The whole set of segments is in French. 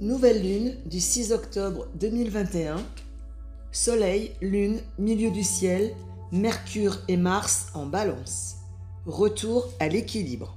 Nouvelle lune du 6 octobre 2021. Soleil, lune, milieu du ciel, Mercure et Mars en balance. Retour à l'équilibre.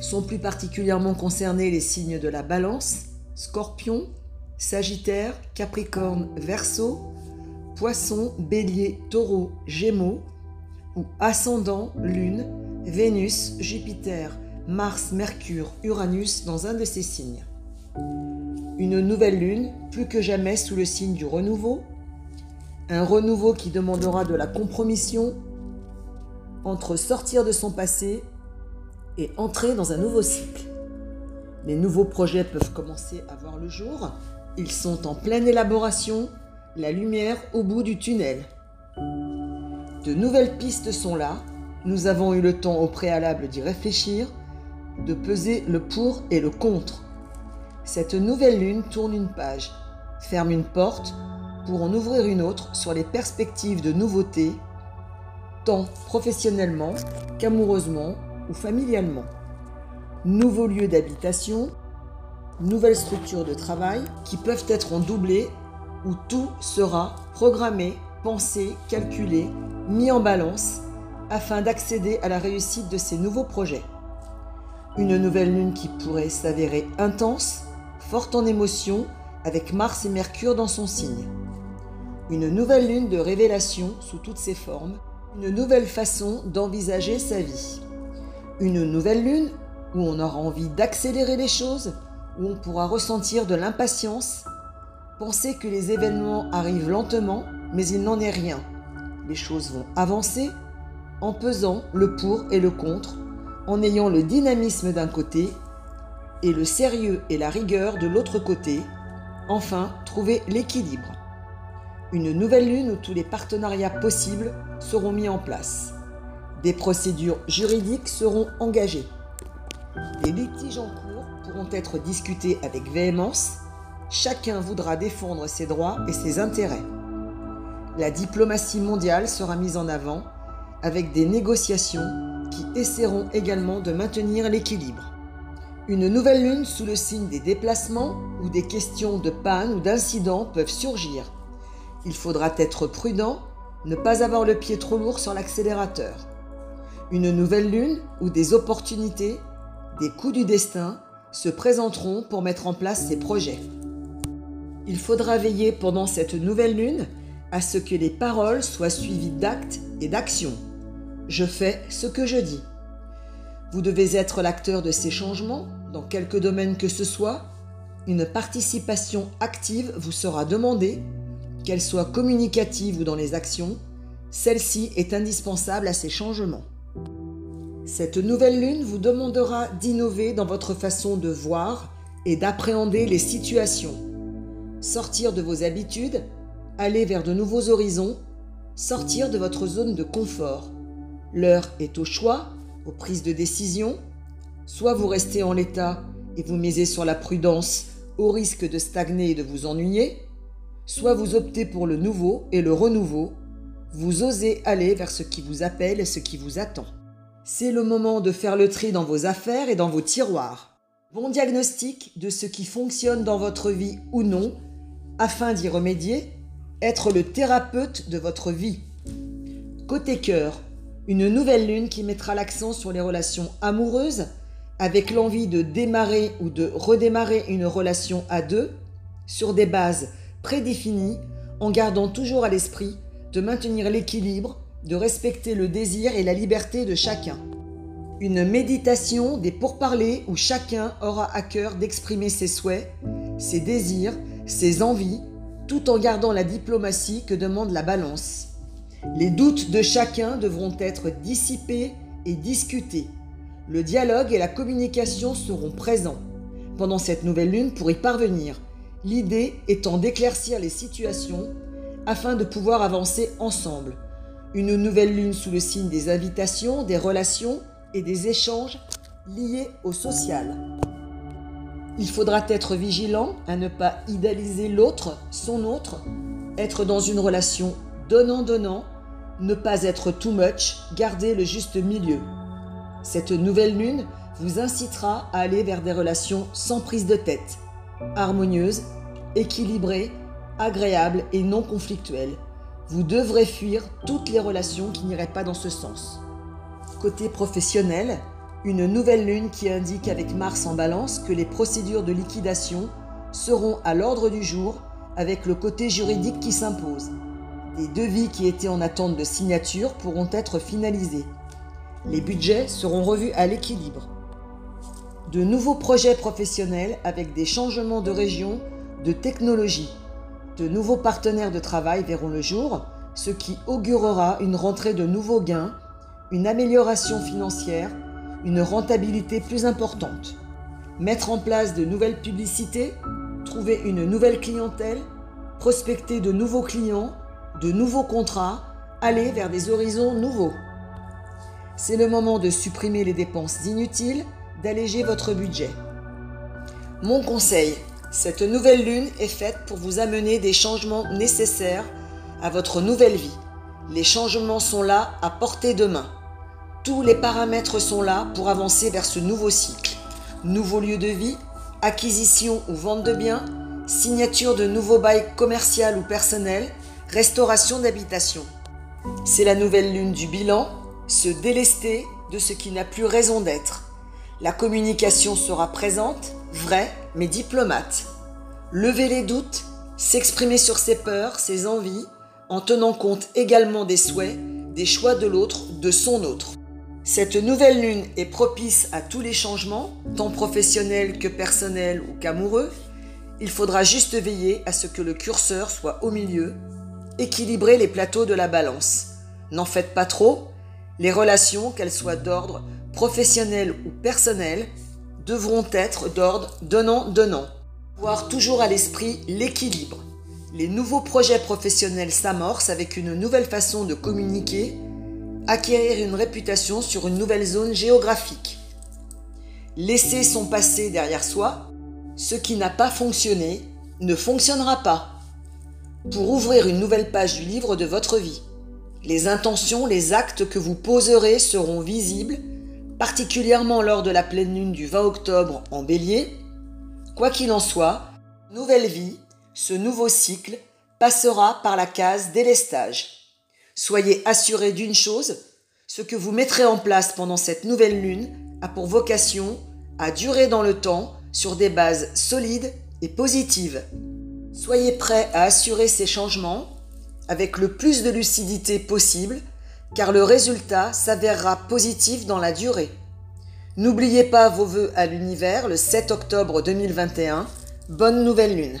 Sont plus particulièrement concernés les signes de la balance, Scorpion, Sagittaire, Capricorne, Verseau, Poisson, Bélier, Taureau, Gémeaux, ou Ascendant, Lune, Vénus, Jupiter, Mars, Mercure, Uranus dans un de ces signes. Une nouvelle lune, plus que jamais sous le signe du renouveau. Un renouveau qui demandera de la compromission entre sortir de son passé et entrer dans un nouveau cycle. Les nouveaux projets peuvent commencer à voir le jour. Ils sont en pleine élaboration, la lumière au bout du tunnel. De nouvelles pistes sont là. Nous avons eu le temps au préalable d'y réfléchir, de peser le pour et le contre. Cette nouvelle lune tourne une page, ferme une porte pour en ouvrir une autre sur les perspectives de nouveautés, tant professionnellement qu'amoureusement ou familialement. Nouveaux lieux d'habitation, nouvelles structures de travail qui peuvent être en doublé où tout sera programmé, pensé, calculé, mis en balance afin d'accéder à la réussite de ces nouveaux projets. Une nouvelle lune qui pourrait s'avérer intense, forte en émotions, avec Mars et Mercure dans son signe. Une nouvelle lune de révélation sous toutes ses formes, une nouvelle façon d'envisager sa vie. Une nouvelle lune où on aura envie d'accélérer les choses, où on pourra ressentir de l'impatience, penser que les événements arrivent lentement, mais il n'en est rien. Les choses vont avancer en pesant le pour et le contre, en ayant le dynamisme d'un côté et le sérieux et la rigueur de l'autre côté, enfin trouver l'équilibre. Une nouvelle lune où tous les partenariats possibles seront mis en place. Des procédures juridiques seront engagées. Les litiges en cours pourront être discutés avec véhémence. Chacun voudra défendre ses droits et ses intérêts. La diplomatie mondiale sera mise en avant avec des négociations qui essaieront également de maintenir l'équilibre. Une nouvelle lune sous le signe des déplacements ou des questions de panne ou d'incidents peuvent surgir. Il faudra être prudent, ne pas avoir le pied trop lourd sur l'accélérateur. Une nouvelle lune ou des opportunités, des coups du destin se présenteront pour mettre en place ces projets. Il faudra veiller pendant cette nouvelle lune à ce que les paroles soient suivies d'actes et d'actions. Je fais ce que je dis. Vous devez être l'acteur de ces changements, dans quelque domaine que ce soit. Une participation active vous sera demandée, qu'elle soit communicative ou dans les actions. Celle-ci est indispensable à ces changements. Cette nouvelle lune vous demandera d'innover dans votre façon de voir et d'appréhender les situations. Sortir de vos habitudes, aller vers de nouveaux horizons, sortir de votre zone de confort. L'heure est au choix, aux prises de décision. Soit vous restez en l'état et vous misez sur la prudence au risque de stagner et de vous ennuyer, soit vous optez pour le nouveau et le renouveau, vous osez aller vers ce qui vous appelle et ce qui vous attend. C'est le moment de faire le tri dans vos affaires et dans vos tiroirs. Bon diagnostic de ce qui fonctionne dans votre vie ou non, afin d'y remédier, être le thérapeute de votre vie. Côté cœur, une nouvelle lune qui mettra l'accent sur les relations amoureuses, avec l'envie de démarrer ou de redémarrer une relation à deux, sur des bases prédéfinies, en gardant toujours à l'esprit de maintenir l'équilibre, de respecter le désir et la liberté de chacun. Une méditation des pourparlers où chacun aura à cœur d'exprimer ses souhaits, ses désirs, ses envies, tout en gardant la diplomatie que demande la balance. Les doutes de chacun devront être dissipés et discutés. Le dialogue et la communication seront présents pendant cette nouvelle lune pour y parvenir, l'idée étant d'éclaircir les situations afin de pouvoir avancer ensemble. Une nouvelle lune sous le signe des invitations, des relations et des échanges liés au social. Il faudra être vigilant à ne pas idéaliser l'autre, son autre, être dans une relation donnant-donnant, ne pas être too much, garder le juste milieu. Cette nouvelle lune vous incitera à aller vers des relations sans prise de tête. harmonieuse, équilibrée, agréable et non conflictuelle. Vous devrez fuir toutes les relations qui n'iraient pas dans ce sens. Côté professionnel, une nouvelle lune qui indique avec Mars en balance que les procédures de liquidation seront à l'ordre du jour avec le côté juridique qui s'impose. Des devis qui étaient en attente de signature pourront être finalisés. Les budgets seront revus à l'équilibre. De nouveaux projets professionnels avec des changements de région, de technologie. De nouveaux partenaires de travail verront le jour, ce qui augurera une rentrée de nouveaux gains, une amélioration financière, une rentabilité plus importante. Mettre en place de nouvelles publicités, trouver une nouvelle clientèle, prospecter de nouveaux clients, de nouveaux contrats, aller vers des horizons nouveaux. C'est le moment de supprimer les dépenses inutiles, d'alléger votre budget. Mon conseil, cette nouvelle lune est faite pour vous amener des changements nécessaires à votre nouvelle vie. Les changements sont là à portée de main. Tous les paramètres sont là pour avancer vers ce nouveau cycle. Nouveau lieu de vie, acquisition ou vente de biens, signature de nouveaux bails commercial ou personnel, restauration d'habitation. C'est la nouvelle lune du bilan, se délester de ce qui n'a plus raison d'être. La communication sera présente, vraie, mais diplomate. Lever les doutes, s'exprimer sur ses peurs, ses envies, en tenant compte également des souhaits, des choix de l'autre, de son autre. Cette nouvelle lune est propice à tous les changements, tant professionnels que personnels ou qu'amoureux. Il faudra juste veiller à ce que le curseur soit au milieu, équilibrer les plateaux de la balance. N'en faites pas trop, les relations, qu'elles soient d'ordre professionnel ou personnel, devront être d'ordre donnant-donnant. Voir toujours à l'esprit l'équilibre. Les nouveaux projets professionnels s'amorcent avec une nouvelle façon de communiquer, acquérir une réputation sur une nouvelle zone géographique. Laisser son passé derrière soi, ce qui n'a pas fonctionné ne fonctionnera pas. Pour ouvrir une nouvelle page du livre de votre vie. Les intentions, les actes que vous poserez seront visibles, particulièrement lors de la pleine lune du 20 octobre en bélier. Quoi qu'il en soit, nouvelle vie, ce nouveau cycle passera par la case délestage. Soyez assurés d'une chose, ce que vous mettrez en place pendant cette nouvelle lune a pour vocation à durer dans le temps sur des bases solides et positives. Soyez prêts à assurer ces changements avec le plus de lucidité possible, car le résultat s'avérera positif dans la durée. N'oubliez pas vos vœux à l'univers le 7 octobre 2021. Bonne nouvelle lune